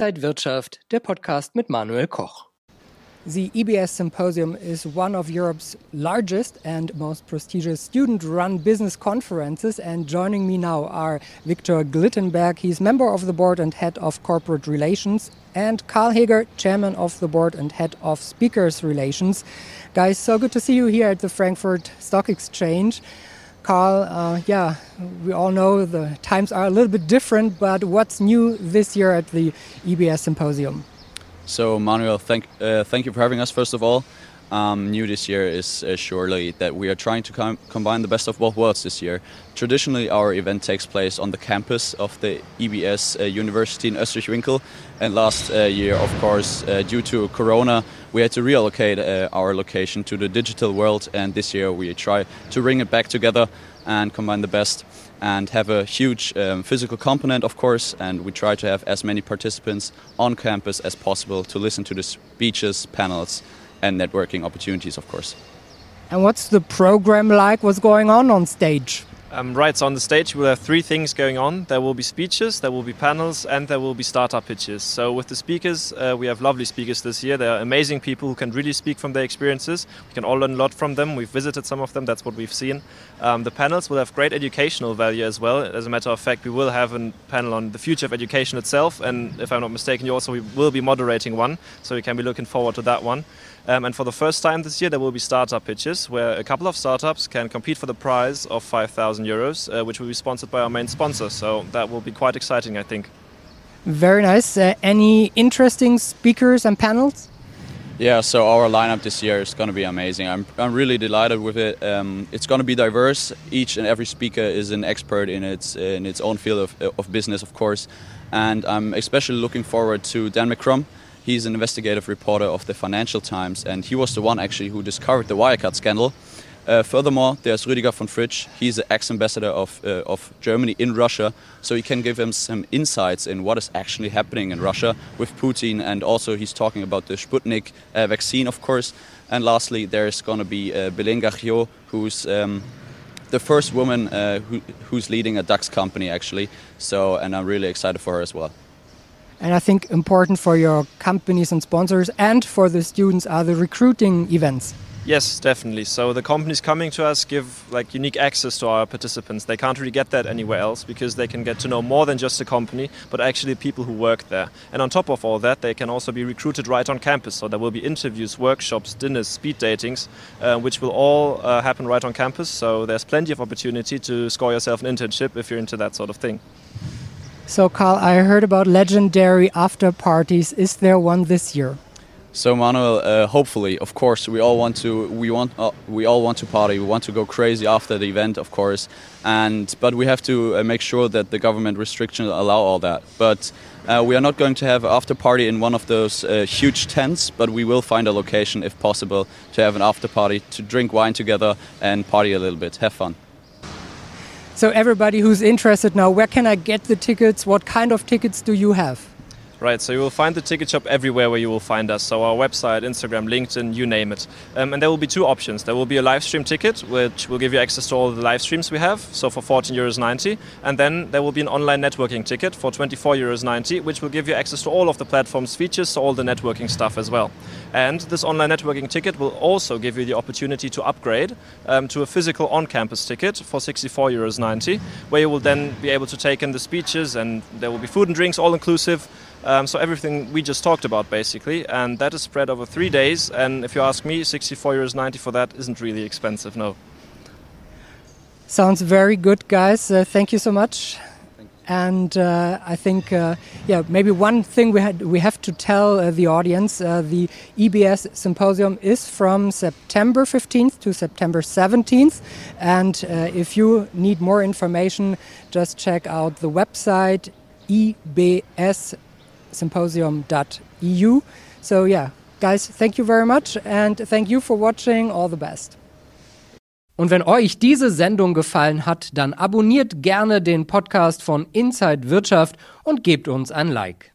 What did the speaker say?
Inside Wirtschaft, der Podcast mit Manuel Koch. The EBS Symposium is one of Europe's largest and most prestigious student run business conferences. And joining me now are Victor Glittenberg, he's member of the board and head of corporate relations, and Karl Heger, chairman of the board and head of speakers relations. Guys, so good to see you here at the Frankfurt Stock Exchange. Karl, uh, yeah, we all know the times are a little bit different, but what's new this year at the EBS Symposium? So, Manuel, thank uh, thank you for having us. First of all, um, new this year is uh, surely that we are trying to com combine the best of both worlds this year. Traditionally, our event takes place on the campus of the EBS uh, University in Oestrich-Winkel, and last uh, year, of course, uh, due to Corona, we had to reallocate uh, our location to the digital world, and this year we try to bring it back together and combine the best and have a huge um, physical component, of course. And we try to have as many participants on campus as possible to listen to the speeches, panels, and networking opportunities, of course. And what's the program like? What's going on on stage? Um, right, so on the stage we'll have three things going on. There will be speeches, there will be panels, and there will be startup pitches. So with the speakers, uh, we have lovely speakers this year. They're amazing people who can really speak from their experiences. We can all learn a lot from them. We've visited some of them, that's what we've seen. Um, the panels will have great educational value as well. As a matter of fact, we will have a panel on the future of education itself, and if I'm not mistaken, you also will be moderating one, so you can be looking forward to that one. Um, and for the first time this year, there will be startup pitches where a couple of startups can compete for the prize of 5,000 euros, uh, which will be sponsored by our main sponsor. So that will be quite exciting, I think. Very nice. Uh, any interesting speakers and panels? Yeah, so our lineup this year is going to be amazing. I'm, I'm really delighted with it. Um, it's going to be diverse. Each and every speaker is an expert in its in its own field of, of business, of course. And I'm especially looking forward to Dan McCrum. He's an investigative reporter of the Financial Times, and he was the one actually who discovered the Wirecard scandal. Uh, furthermore, there's Rüdiger von Fritsch. He's the ex-ambassador of, uh, of Germany in Russia, so he can give him some insights in what is actually happening in Russia with Putin, and also he's talking about the Sputnik uh, vaccine, of course. And lastly, there's going to be uh, Belén Garijo, who's um, the first woman uh, who, who's leading a DAX company, actually. So, and I'm really excited for her as well. And I think important for your companies and sponsors and for the students are the recruiting events. Yes, definitely. So the companies coming to us give like unique access to our participants. They can't really get that anywhere else because they can get to know more than just the company, but actually people who work there. And on top of all that, they can also be recruited right on campus. So there will be interviews, workshops, dinners, speed datings, uh, which will all uh, happen right on campus. So there's plenty of opportunity to score yourself an internship if you're into that sort of thing. So, Carl, I heard about legendary after parties. Is there one this year? So, Manuel, uh, hopefully, of course, we all want to. We want. Uh, we all want to party. We want to go crazy after the event, of course. And but we have to uh, make sure that the government restrictions allow all that. But uh, we are not going to have an after party in one of those uh, huge tents. But we will find a location, if possible, to have an after party, to drink wine together and party a little bit, have fun. So everybody who's interested now, where can I get the tickets? What kind of tickets do you have? Right, so you will find the ticket shop everywhere where you will find us. So our website, Instagram, LinkedIn, you name it. Um, and there will be two options. There will be a live stream ticket, which will give you access to all the live streams we have, so for 14 euros 90. And then there will be an online networking ticket for 24 euros 90, which will give you access to all of the platform's features, so all the networking stuff as well. And this online networking ticket will also give you the opportunity to upgrade um, to a physical on-campus ticket for 64 euros 90, where you will then be able to take in the speeches and there will be food and drinks all inclusive. Um, so everything we just talked about basically, and that is spread over three days. And if you ask me, 64 euros 90 for that isn't really expensive, no. Sounds very good, guys. Uh, thank you so much. And uh, I think, uh, yeah, maybe one thing we had we have to tell uh, the audience: uh, the EBS symposium is from September 15th to September 17th. And uh, if you need more information, just check out the website EBS symposium.eu. So, yeah, guys, thank you very much and thank you for watching. All the best. Und wenn euch diese Sendung gefallen hat, dann abonniert gerne den Podcast von Inside Wirtschaft und gebt uns ein Like.